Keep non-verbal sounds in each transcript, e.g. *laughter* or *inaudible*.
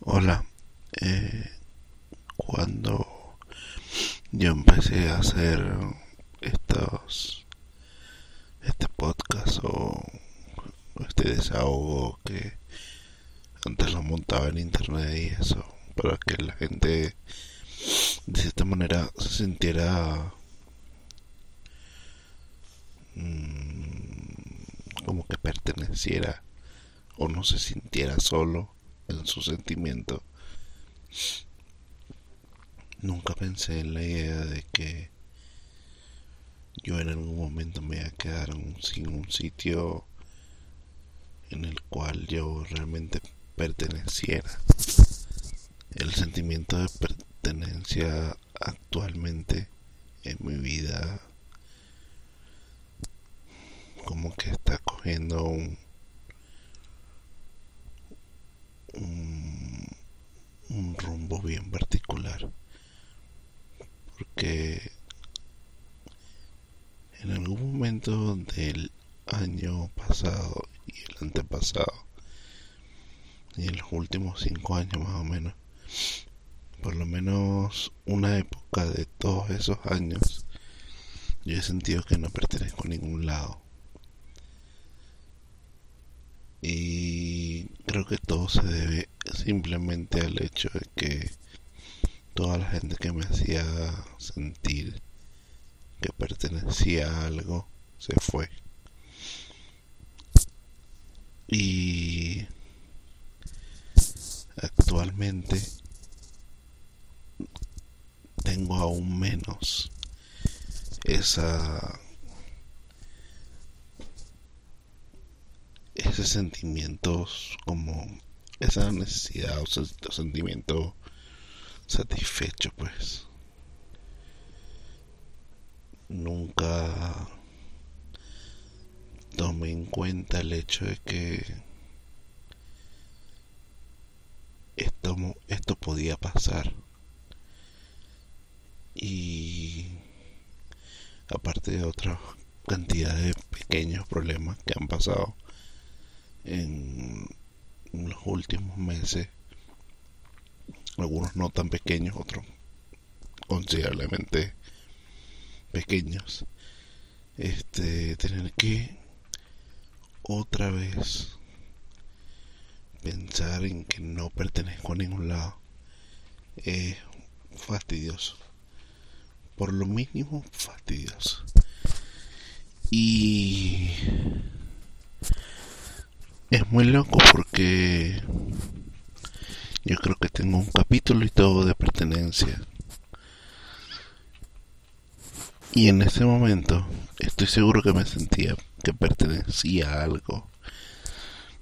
Hola, eh, cuando yo empecé a hacer estos, este podcast o este desahogo que antes lo montaba en internet y eso, para que la gente de cierta manera se sintiera mm, como que perteneciera o no se sintiera solo en su sentimiento. Nunca pensé en la idea de que yo en algún momento me iba a quedar sin un sitio en el cual yo realmente perteneciera. El sentimiento de pertenencia actualmente en mi vida como que está cogiendo un un, rumbo bien particular. Porque en algún momento del año pasado y el antepasado, y en los últimos cinco años más o menos, por lo menos una época de todos esos años, yo he sentido que no pertenezco a ningún lado. Y creo que todo se debe simplemente al hecho de que toda la gente que me hacía sentir que pertenecía a algo se fue. Y actualmente tengo aún menos esa ese sentimientos como esa necesidad o sentimiento satisfecho pues. Nunca tomé en cuenta el hecho de que esto, esto podía pasar. Y aparte de otra cantidad de pequeños problemas que han pasado en últimos meses, algunos no tan pequeños, otros considerablemente pequeños, este, tener que otra vez pensar en que no pertenezco a ningún lado es fastidioso, por lo mínimo fastidioso. Y es muy loco porque yo creo que tengo un capítulo y todo de pertenencia. Y en ese momento estoy seguro que me sentía que pertenecía a algo.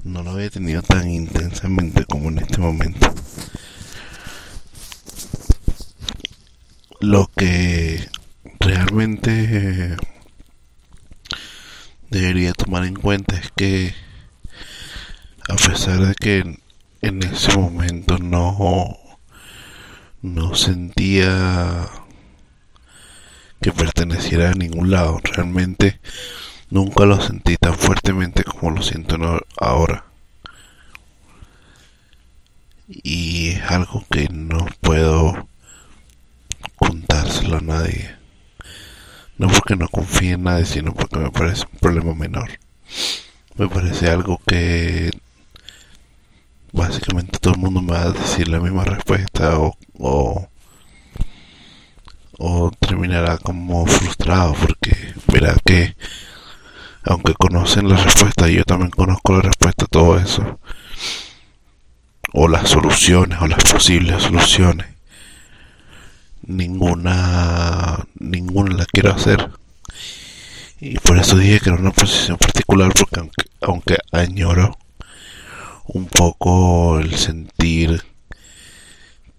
No lo había tenido tan intensamente como en este momento. Lo que realmente debería tomar en cuenta es que a pesar de que en ese momento no no sentía que perteneciera a ningún lado realmente nunca lo sentí tan fuertemente como lo siento ahora. Y es algo que no puedo contárselo a nadie. No porque no confíe en nadie sino porque me parece un problema menor. Me parece algo que básicamente todo el mundo me va a decir la misma respuesta o, o, terminará como frustrado porque verá que aunque conocen la respuesta yo también conozco la respuesta a todo eso. O las soluciones o las posibles soluciones. Ninguna ninguna la quiero hacer. Y por eso dije que era una posición particular porque aunque, aunque añoro un poco el sentir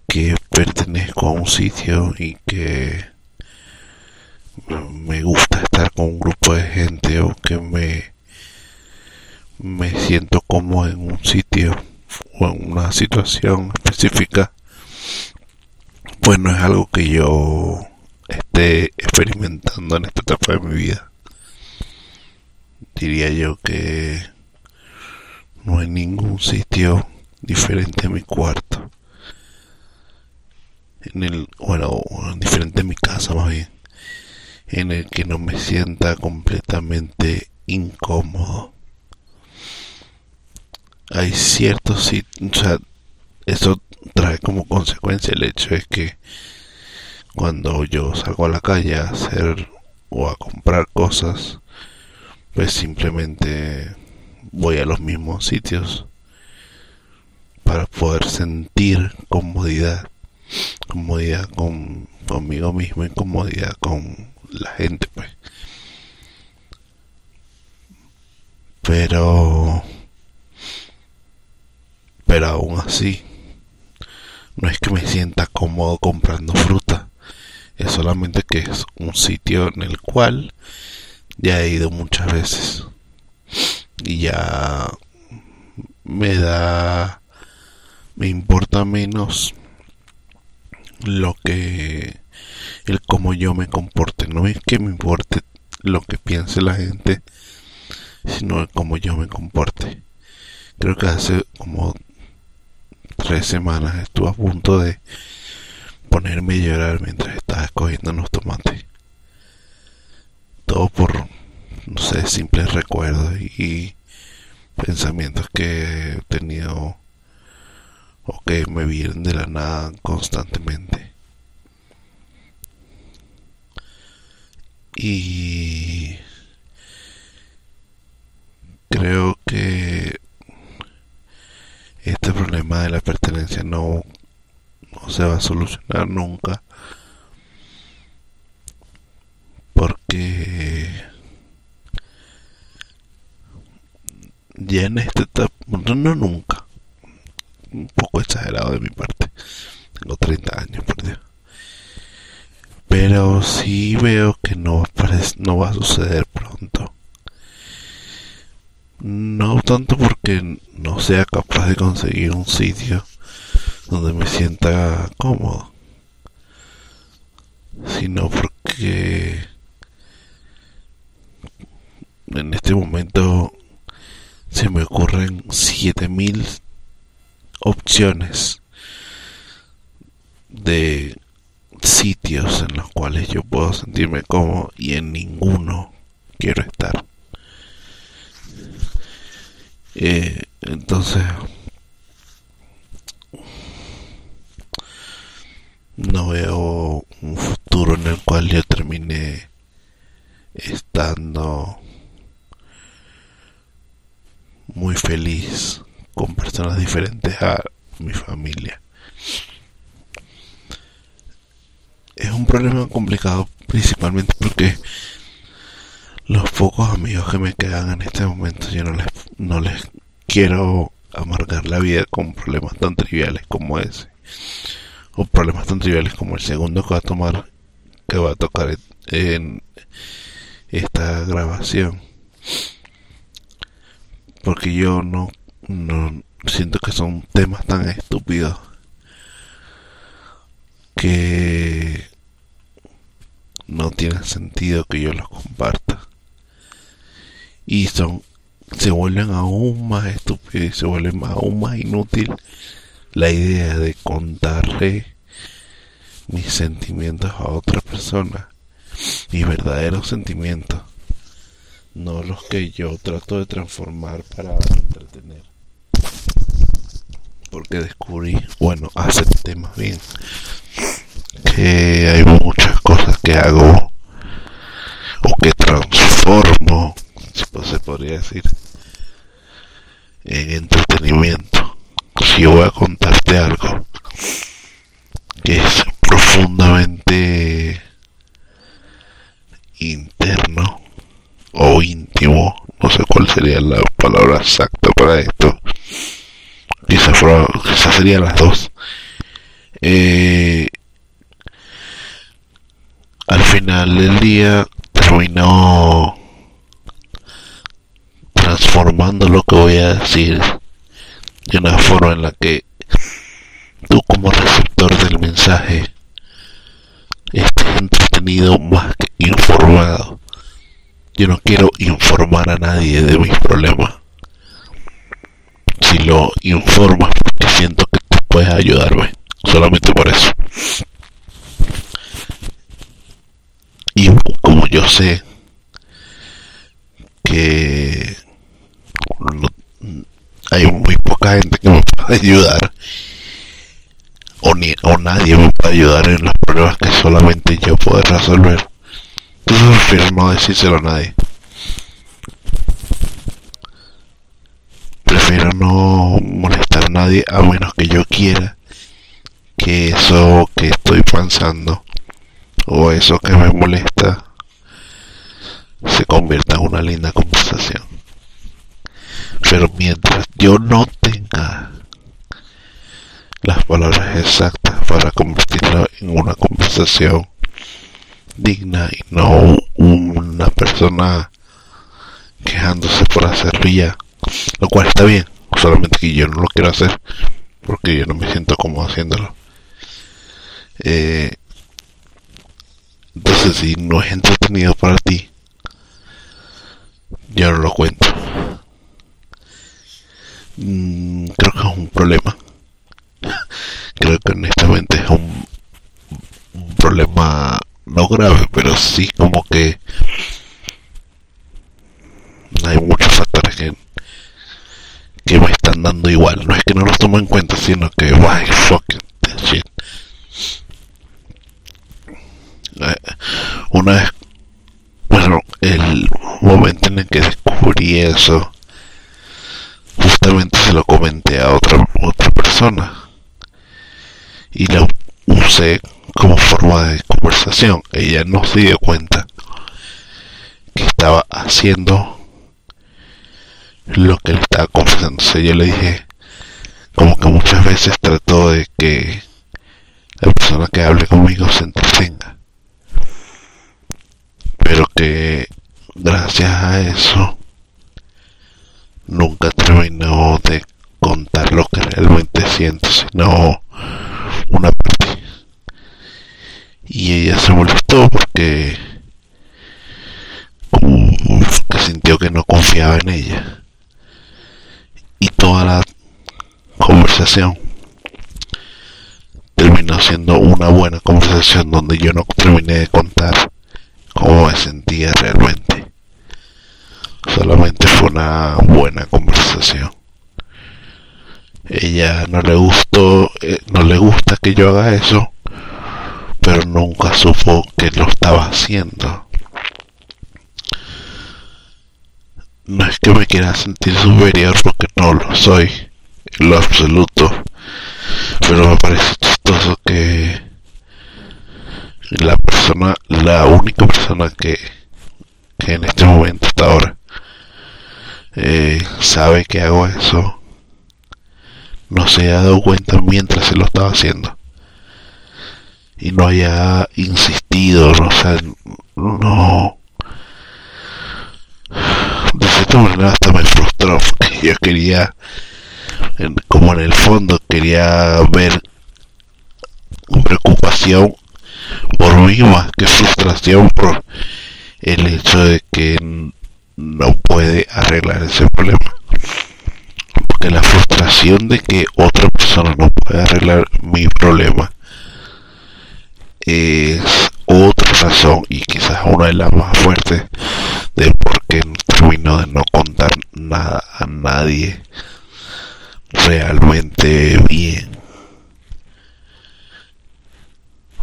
que pertenezco a un sitio y que me gusta estar con un grupo de gente o que me me siento como en un sitio o en una situación específica pues no es algo que yo esté experimentando en esta etapa de mi vida. Diría yo que no hay ningún sitio diferente a mi cuarto. en el, bueno, diferente en mi casa más bien, en el que no me sienta completamente incómodo. Hay ciertos sitios, o sea, eso trae como consecuencia el hecho de que cuando yo salgo a la calle a hacer o a comprar cosas, pues simplemente voy a los mismos sitios para poder sentir comodidad, comodidad con, conmigo mismo y comodidad con la gente, pues. Pero, pero aún así, no es que me sienta cómodo comprando fruta, es solamente que es un sitio en el cual ya he ido muchas veces y ya me da me importa menos lo que el cómo yo me comporte. No es que me importe lo que piense la gente sino el cómo yo me comporte. Creo que hace como tres semanas estuve a punto de ponerme a llorar mientras estaba escogiendo unos tomates. Todo por no sé simples recuerdos y pensamientos que he tenido o que me vienen de la nada constantemente. Y creo que este problema de la pertenencia no, no se va a solucionar nunca porque ya en esta etapa, no nunca, un poco exagerado de mi parte. Tengo 30 años, por Dios. Pero sí veo que no, no va a suceder pronto. No tanto porque no sea capaz de conseguir un sitio donde me sienta cómodo, sino porque en este momento se me ocurren 7000 opciones de sitios en los cuales yo puedo sentirme cómodo y en ninguno quiero estar. Eh, entonces, no veo un futuro en el cual yo termine estando muy feliz con personas diferentes a mi familia. Es un problema complicado principalmente porque los pocos amigos que me quedan en este momento yo no les, no les quiero amargar la vida con problemas tan triviales como ese o problemas tan triviales como el segundo que va a tomar que va a tocar en esta grabación porque yo no no siento que son temas tan estúpidos que no tiene sentido que yo los comparta. Y son se vuelven aún más estúpidos y se vuelven aún más inútil la idea de contarle mis sentimientos a otra persona mis verdaderos sentimientos no los que yo trato de transformar para entretener porque descubrí, bueno, acepté más bien que hay muchas cosas que hago o que transformo, si se podría decir, en entretenimiento. Si yo voy a contarte algo que es profundamente interno o íntimo, no sé cuál sería la palabra exacta para esto, quizás, quizás serían las dos. Eh, al final del día terminó transformando lo que voy a decir de una forma en la que tú como receptor del mensaje estés entretenido más que informado. Yo no quiero informar a nadie de mis problemas. Si lo informas porque siento que tú puedes ayudarme. Solamente por eso. Y como yo sé que hay muy poca gente que me puede *laughs* ayudar o, ni, o nadie me puede ayudar en los problemas que solamente yo puedo resolver Prefiero no decírselo a nadie. Prefiero no molestar a nadie a menos que yo quiera que eso que estoy pensando o eso que me molesta se convierta en una linda conversación. Pero mientras yo no tenga las palabras exactas para convertirla en una conversación digna y no una persona quejándose por hacerlo ya, lo cual está bien, solamente que yo no lo quiero hacer porque yo no me siento como haciéndolo. Eh, entonces, si no es entretenido para ti, yo no lo cuento. Mm, creo que es un problema. *laughs* Creo que honestamente es un problema no grave, pero sí como que hay muchos factores que, que me están dando igual. No es que no los tomo en cuenta, sino que, why fucking shit. Eh, una vez, bueno, el momento en el que descubrí eso, justamente se lo comenté a otra, otra persona y la usé como forma de conversación. Ella no se dio cuenta que estaba haciendo lo que le estaba confesando. yo le dije, como que muchas veces trato de que la persona que hable conmigo se entretenga pero que gracias a eso nunca terminó de contar lo que realmente siente, sino una parte. Y ella se molestó porque que sintió que no confiaba en ella. Y toda la conversación terminó siendo una buena conversación donde yo no terminé de contar cómo me sentía realmente. Solamente fue una buena conversación. Ella no le gustó, eh, no le gusta que yo haga eso, pero nunca supo que lo estaba haciendo. No es que me quiera sentir superior porque no lo soy, en lo absoluto, pero me parece chistoso que la persona, la única persona que, en este momento hasta ahora eh, sabe que hago eso, no se ha dado cuenta mientras se lo estaba haciendo y no haya insistido, o no. De cierta manera hasta me frustró porque yo quería, como en el fondo quería ver preocupación por mí más que frustración por el hecho de que no puede arreglar ese problema. Porque la frustración de que otra persona no puede arreglar mi problema es otra razón y quizás una de las más fuertes de por qué termino de no contar nada a nadie realmente bien.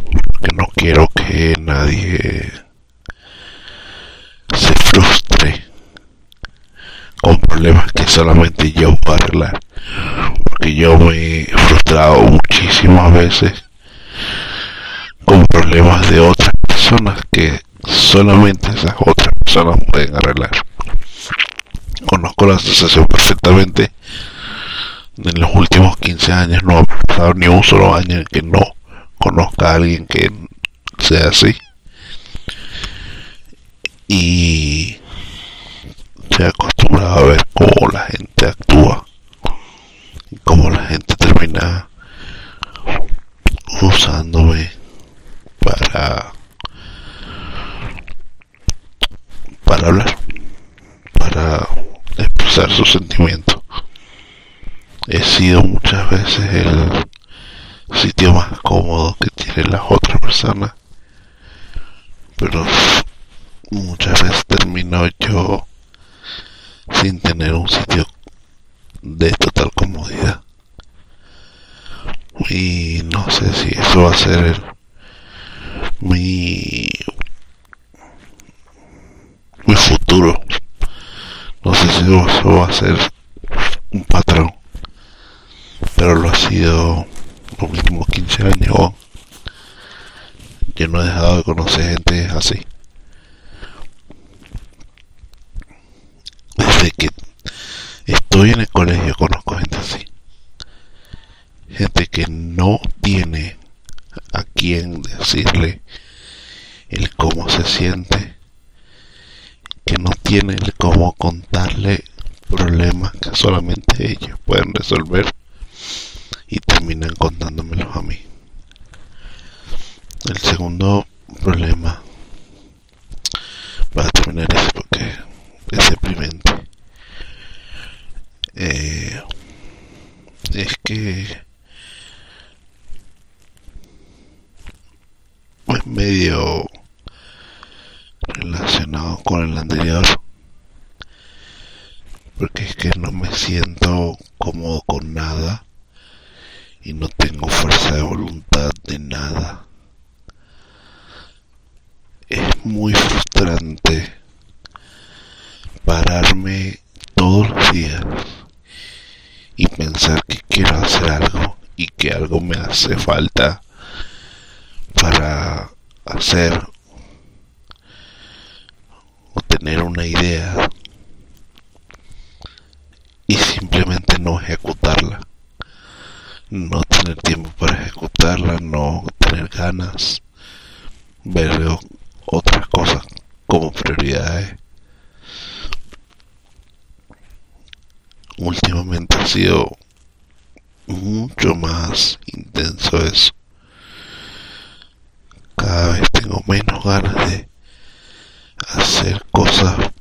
Porque no quiero que nadie se frustre con problemas que solamente yo puedo arreglar. Porque yo me he frustrado muchísimas veces con problemas de otras personas que solamente esas otras personas pueden arreglar. Conozco la sensación perfectamente. En los últimos 15 años no ha pasado ni un solo año en que no conozca a alguien que sea así. Y se ha acostumbrado a ver cómo la gente actúa y cómo la gente termina usándome para hablar para expresar sus sentimientos he sido muchas veces el sitio más cómodo que tienen las otras personas pero muchas veces termino yo sin tener un sitio de total comodidad. Y no sé si eso va a ser mi, mi futuro. No sé si eso va a ser un patrón. Pero lo ha sido los últimos 15 años. Yo no he dejado de conocer gente así. Desde que estoy en el colegio conozco gente así. Gente que no tiene a quien decirle el cómo se siente, que no tiene el cómo contarle problemas que solamente ellos pueden resolver y terminan contándomelos a mí. El segundo problema, para terminar eso porque es deprimente, eh, es que es medio relacionado con el anterior porque es que no me siento cómodo con nada y no tengo fuerza de voluntad de nada. Es muy frustrante pararme todos los días y pensar que quiero hacer algo y que algo me hace falta para hacer tener una idea y simplemente no ejecutarla. No tener tiempo para ejecutarla, no tener ganas, ver otras cosas como prioridades. Últimamente ha sido mucho más intenso eso. Cada vez tengo menos ganas de hacer cosas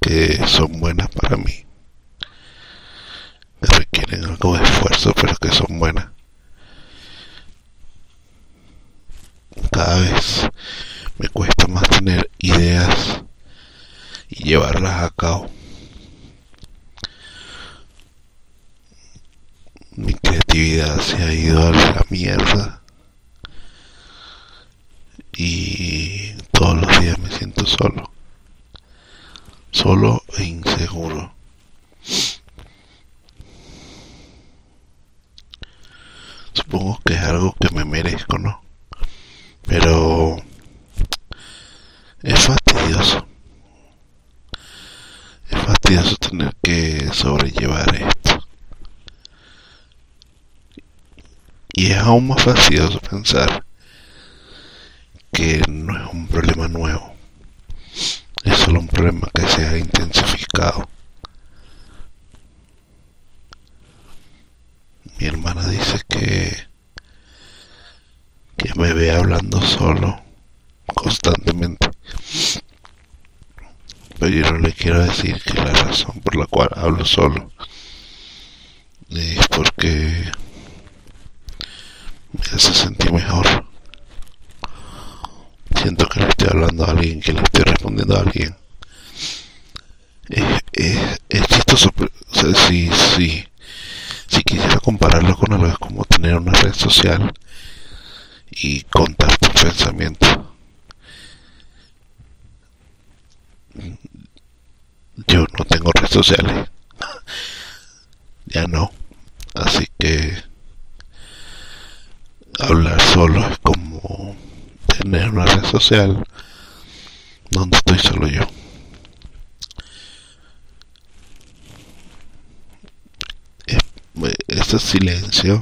que son buenas para mí requieren algo de esfuerzo, pero que son buenas. Cada vez me cuesta más tener ideas y llevarlas a cabo. Mi creatividad se ha ido a la mierda y todos los días me siento solo, solo e inseguro. supongo que es algo que me merezco, ¿no? Pero es fastidioso. Es fastidioso tener que sobrellevar esto. Y es aún más fastidioso pensar que problema nuevo. Es solo un problema que se ha intensificado. mi hermana dice que que me ve hablando solo constantemente pero yo no le quiero decir que la razón por la cual hablo solo es porque me hace sentir mejor siento que le estoy hablando a alguien que le estoy respondiendo a alguien es, es, chistoso sí, sí si quisiera compararlo con algo es como tener una red social y contar tus pensamientos. Yo no tengo redes sociales. *laughs* ya no. Así que hablar solo es como tener una red social donde estoy solo yo. Ese silencio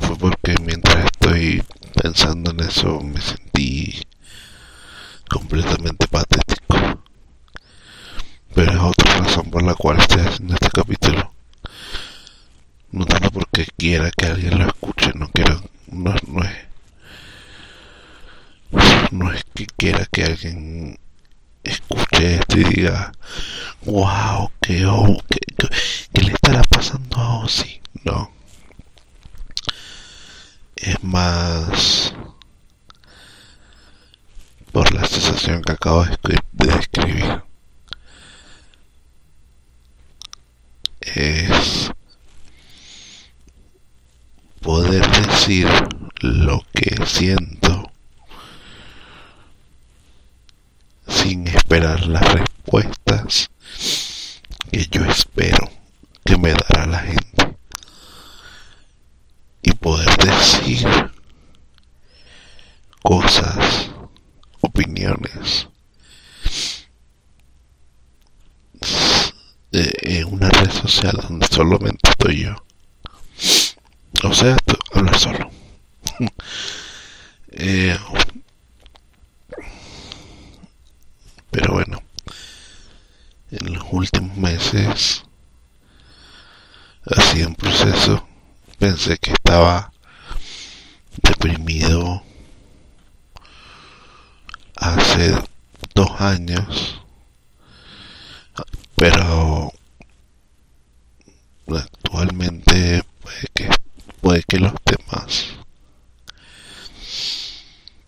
fue porque mientras estoy pensando en eso me sentí completamente patético. Pero es otra razón por la cual estoy haciendo este capítulo. No tanto porque quiera que alguien lo escuche, no quiero, no, no es, no es que quiera que alguien escuche esto y diga, wow, qué, oh, qué, qué, le estará pasando a Ozzy. No. Es más por la sensación que acabo de describir. Es poder decir lo que siento sin esperar las respuestas que yo espero que me dará la gente y poder decir cosas, opiniones en una red social donde solamente estoy yo. O sea, hablar solo. *laughs* Eh, pero bueno, en los últimos meses ha sido un proceso. Pensé que estaba deprimido hace dos años, pero actualmente puede que, puede que los temas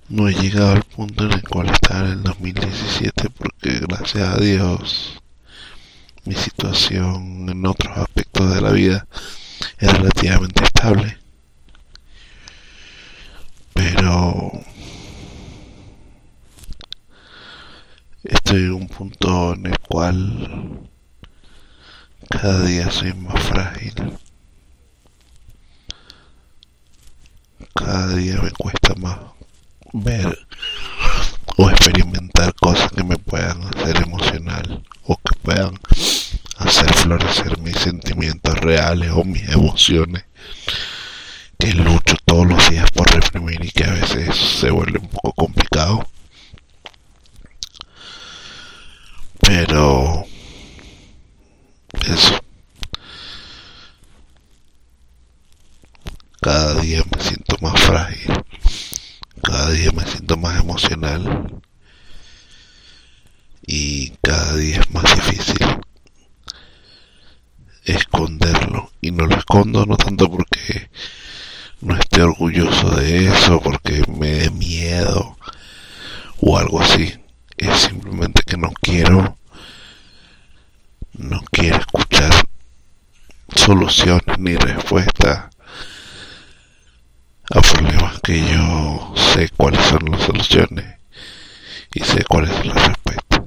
no he llegado al punto en el cual estaba en el 2017 porque gracias a Dios mi situación en otros aspectos de la vida es relativamente estable. Pero estoy en un punto en el cual cada día soy más frágil. Cada día me cuesta más ver o experimentar cosas que me puedan hacer emocional o que puedan hacer florecer mis sentimientos reales o mis emociones que lucho todos los días por reprimir y que a veces se vuelve un poco complicado. Pero eso. Cada día me siento más frágil más emocional. Y cada día es más difícil esconderlo. Y no lo escondo no tanto porque no esté orgulloso de eso porque me dé miedo o algo así. Es simplemente que no quiero no quiero escuchar soluciones ni respuestas a problemas que yo sé cuáles son las soluciones y sé cuáles son las respuestas.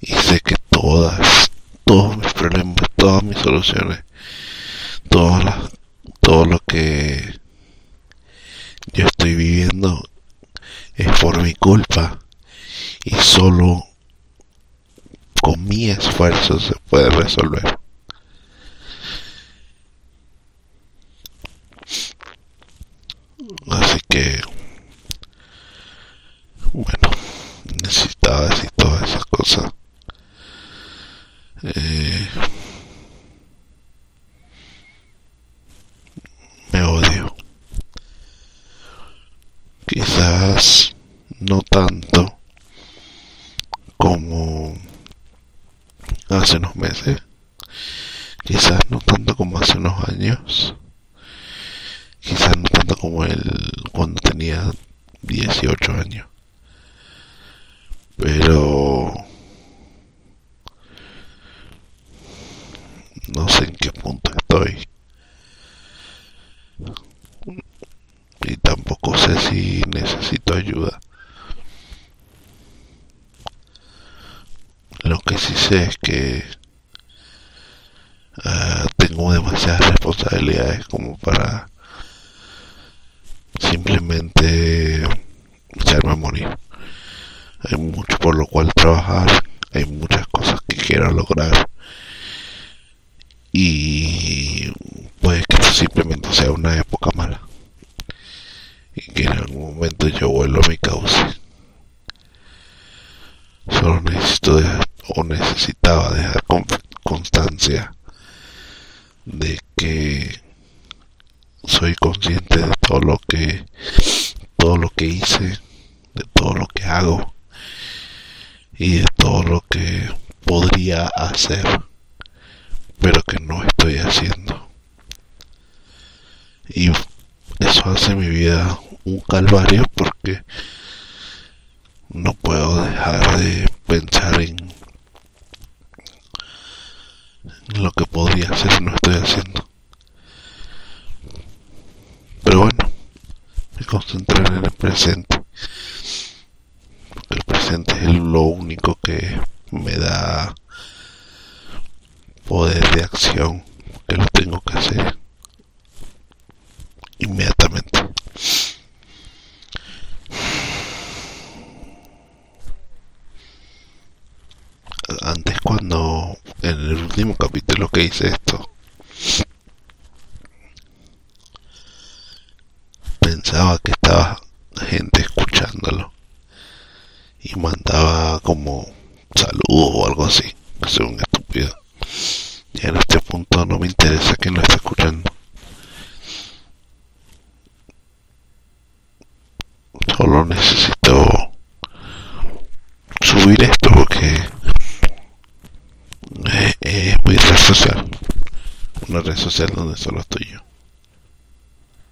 Y sé que todas, todos mis problemas, todas mis soluciones, todas todo lo que yo estoy viviendo es por mi culpa y solo con mi esfuerzo se puede resolver. Así que, bueno, necesitaba decir todas esas cosas. Eh, me odio. Quizás no tanto como hace unos meses. Quizás no tanto como hace unos años quizás no tanto como él cuando tenía 18 años. Pero no sé en qué punto estoy. Y tampoco sé si necesito ayuda. Lo que sí sé es que uh, tengo demasiadas responsabilidades como para simplemente echarme a morir. Hay mucho por lo cual trabajar, hay muchas cosas que quiero lograr y puede que simplemente sea una época mala y que en algún momento yo vuelva a mi cauce. Solo necesito dejar, o necesitaba dejar constancia de que soy consciente de todo lo que todo lo que hice, de todo lo que hago y de todo lo que podría hacer, pero que no estoy haciendo. Y eso hace mi vida un calvario porque no puedo dejar de pensar en lo que podría hacer si no estoy haciendo. Pero bueno, me concentraré en el presente. Porque el presente es lo único que me da poder de acción que lo tengo que hacer inmediatamente. Antes cuando en el último capítulo que hice